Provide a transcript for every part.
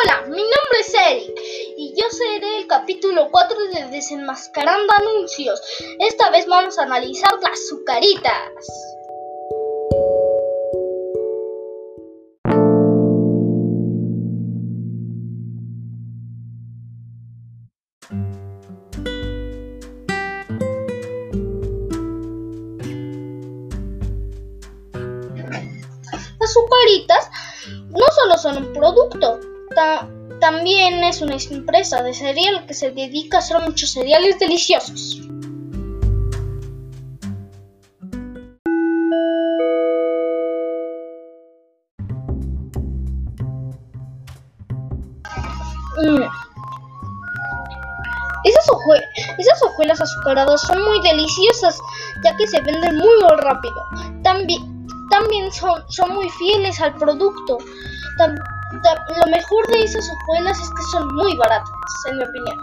Hola, mi nombre es Eric y yo seré el capítulo 4 de Desenmascarando Anuncios. Esta vez vamos a analizar las azucaritas. Las azucaritas no solo son un producto, también es una empresa de cereal que se dedica a hacer muchos cereales deliciosos. Mm. Esas, hojuelas azucaradas son muy deliciosas ya que se venden muy, rápido. También, también son, son muy fieles al producto lo mejor de esas hojuelas es que son muy baratas, en mi opinión.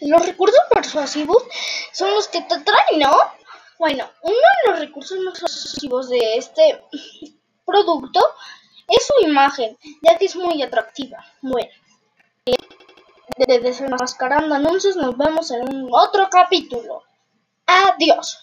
Los recursos persuasivos son los que te traen, ¿no? Bueno, uno de los recursos más persuasivos de este producto es su imagen, ya que es muy atractiva. Bueno, de Desenmascarando Anuncios nos vemos en otro capítulo. Adiós.